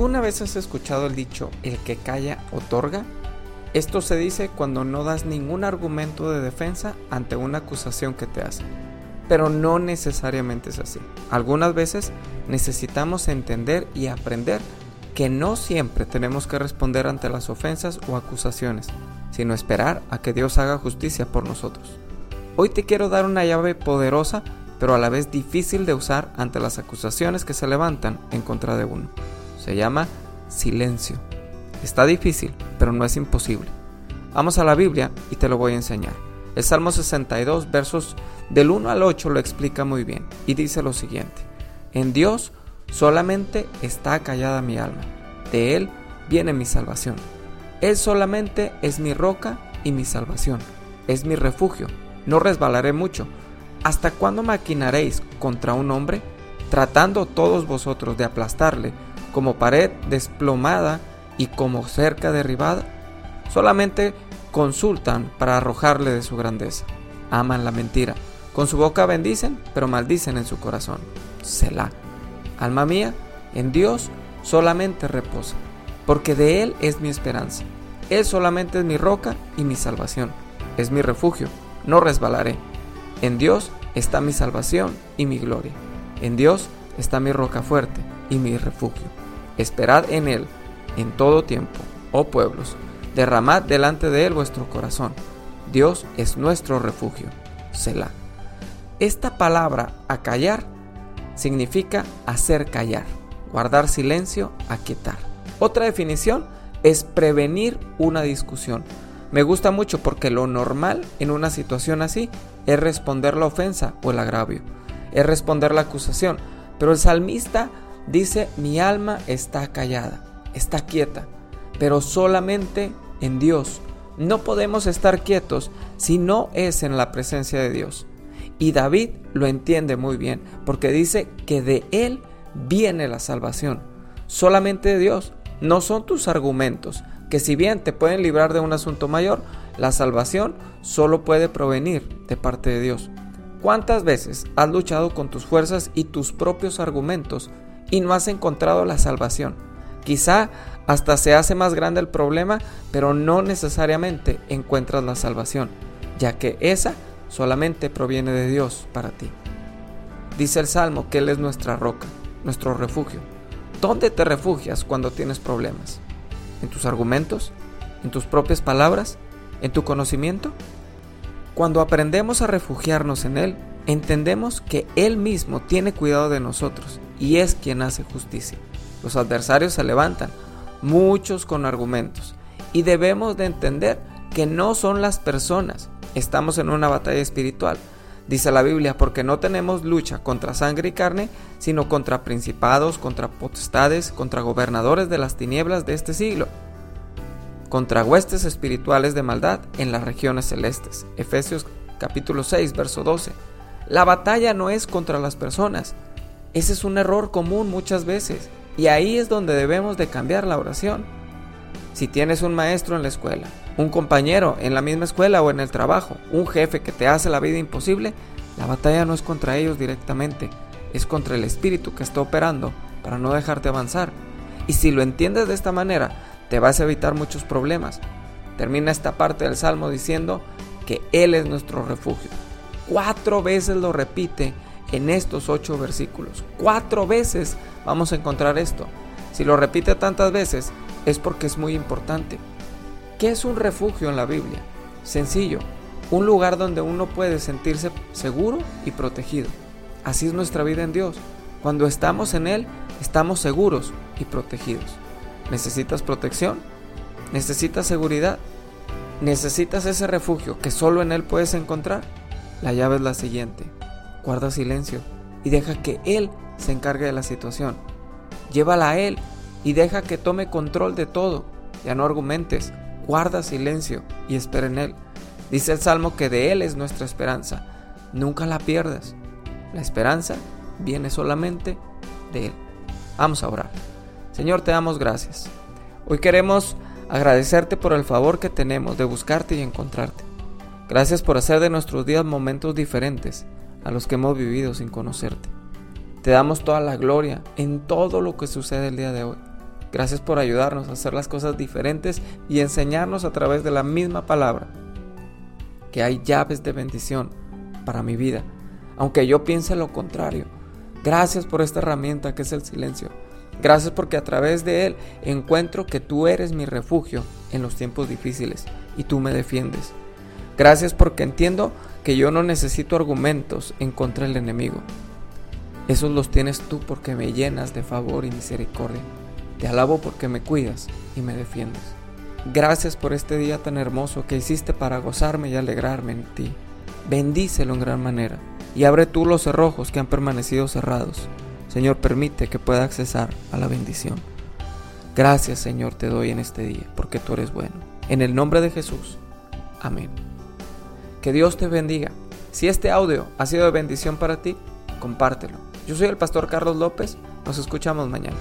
¿Alguna vez has escuchado el dicho, el que calla otorga? Esto se dice cuando no das ningún argumento de defensa ante una acusación que te hacen. Pero no necesariamente es así. Algunas veces necesitamos entender y aprender que no siempre tenemos que responder ante las ofensas o acusaciones, sino esperar a que Dios haga justicia por nosotros. Hoy te quiero dar una llave poderosa, pero a la vez difícil de usar ante las acusaciones que se levantan en contra de uno. Se llama silencio. Está difícil, pero no es imposible. Vamos a la Biblia y te lo voy a enseñar. El Salmo 62, versos del 1 al 8 lo explica muy bien y dice lo siguiente. En Dios solamente está callada mi alma. De Él viene mi salvación. Él solamente es mi roca y mi salvación. Es mi refugio. No resbalaré mucho. ¿Hasta cuándo maquinaréis contra un hombre, tratando todos vosotros de aplastarle como pared desplomada y como cerca derribada? Solamente consultan para arrojarle de su grandeza. Aman la mentira. Con su boca bendicen, pero maldicen en su corazón. Selah. Alma mía, en Dios solamente reposa, porque de Él es mi esperanza. Él solamente es mi roca y mi salvación. Es mi refugio, no resbalaré. En Dios está mi salvación y mi gloria. En Dios está mi roca fuerte y mi refugio. Esperad en Él en todo tiempo, oh pueblos, derramad delante de Él vuestro corazón. Dios es nuestro refugio. Selah. Esta palabra acallar significa hacer callar, guardar silencio, aquietar. Otra definición es prevenir una discusión. Me gusta mucho porque lo normal en una situación así es responder la ofensa o el agravio, es responder la acusación. Pero el salmista dice, mi alma está callada, está quieta, pero solamente en Dios. No podemos estar quietos si no es en la presencia de Dios. Y David lo entiende muy bien, porque dice que de Él viene la salvación. Solamente de Dios. No son tus argumentos, que si bien te pueden librar de un asunto mayor, la salvación solo puede provenir de parte de Dios. ¿Cuántas veces has luchado con tus fuerzas y tus propios argumentos y no has encontrado la salvación? Quizá hasta se hace más grande el problema, pero no necesariamente encuentras la salvación, ya que esa solamente proviene de Dios para ti. Dice el Salmo que Él es nuestra roca, nuestro refugio. ¿Dónde te refugias cuando tienes problemas? ¿En tus argumentos? ¿En tus propias palabras? ¿En tu conocimiento? Cuando aprendemos a refugiarnos en Él, entendemos que Él mismo tiene cuidado de nosotros y es quien hace justicia. Los adversarios se levantan, muchos con argumentos, y debemos de entender que no son las personas, estamos en una batalla espiritual. Dice la Biblia, porque no tenemos lucha contra sangre y carne, sino contra principados, contra potestades, contra gobernadores de las tinieblas de este siglo, contra huestes espirituales de maldad en las regiones celestes. Efesios capítulo 6, verso 12. La batalla no es contra las personas. Ese es un error común muchas veces. Y ahí es donde debemos de cambiar la oración. Si tienes un maestro en la escuela, un compañero en la misma escuela o en el trabajo, un jefe que te hace la vida imposible, la batalla no es contra ellos directamente, es contra el espíritu que está operando para no dejarte avanzar. Y si lo entiendes de esta manera, te vas a evitar muchos problemas. Termina esta parte del Salmo diciendo que Él es nuestro refugio. Cuatro veces lo repite en estos ocho versículos. Cuatro veces vamos a encontrar esto. Si lo repite tantas veces es porque es muy importante. ¿Qué es un refugio en la Biblia? Sencillo, un lugar donde uno puede sentirse seguro y protegido. Así es nuestra vida en Dios. Cuando estamos en Él, estamos seguros y protegidos. ¿Necesitas protección? ¿Necesitas seguridad? ¿Necesitas ese refugio que solo en Él puedes encontrar? La llave es la siguiente. Guarda silencio y deja que Él se encargue de la situación. Llévala a Él y deja que tome control de todo. Ya no argumentes, guarda silencio y espera en Él. Dice el Salmo que de Él es nuestra esperanza. Nunca la pierdas. La esperanza viene solamente de Él. Vamos a orar. Señor, te damos gracias. Hoy queremos agradecerte por el favor que tenemos de buscarte y encontrarte. Gracias por hacer de nuestros días momentos diferentes a los que hemos vivido sin conocerte. Te damos toda la gloria en todo lo que sucede el día de hoy. Gracias por ayudarnos a hacer las cosas diferentes y enseñarnos a través de la misma palabra que hay llaves de bendición para mi vida, aunque yo piense lo contrario. Gracias por esta herramienta que es el silencio. Gracias porque a través de él encuentro que tú eres mi refugio en los tiempos difíciles y tú me defiendes. Gracias porque entiendo que yo no necesito argumentos en contra del enemigo. Esos los tienes tú porque me llenas de favor y misericordia. Te alabo porque me cuidas y me defiendes. Gracias por este día tan hermoso que hiciste para gozarme y alegrarme en ti. Bendícelo en gran manera y abre tú los cerrojos que han permanecido cerrados. Señor, permite que pueda accesar a la bendición. Gracias, Señor, te doy en este día porque tú eres bueno. En el nombre de Jesús. Amén. Que Dios te bendiga. Si este audio ha sido de bendición para ti, compártelo. Yo soy el pastor Carlos López. Nos escuchamos mañana.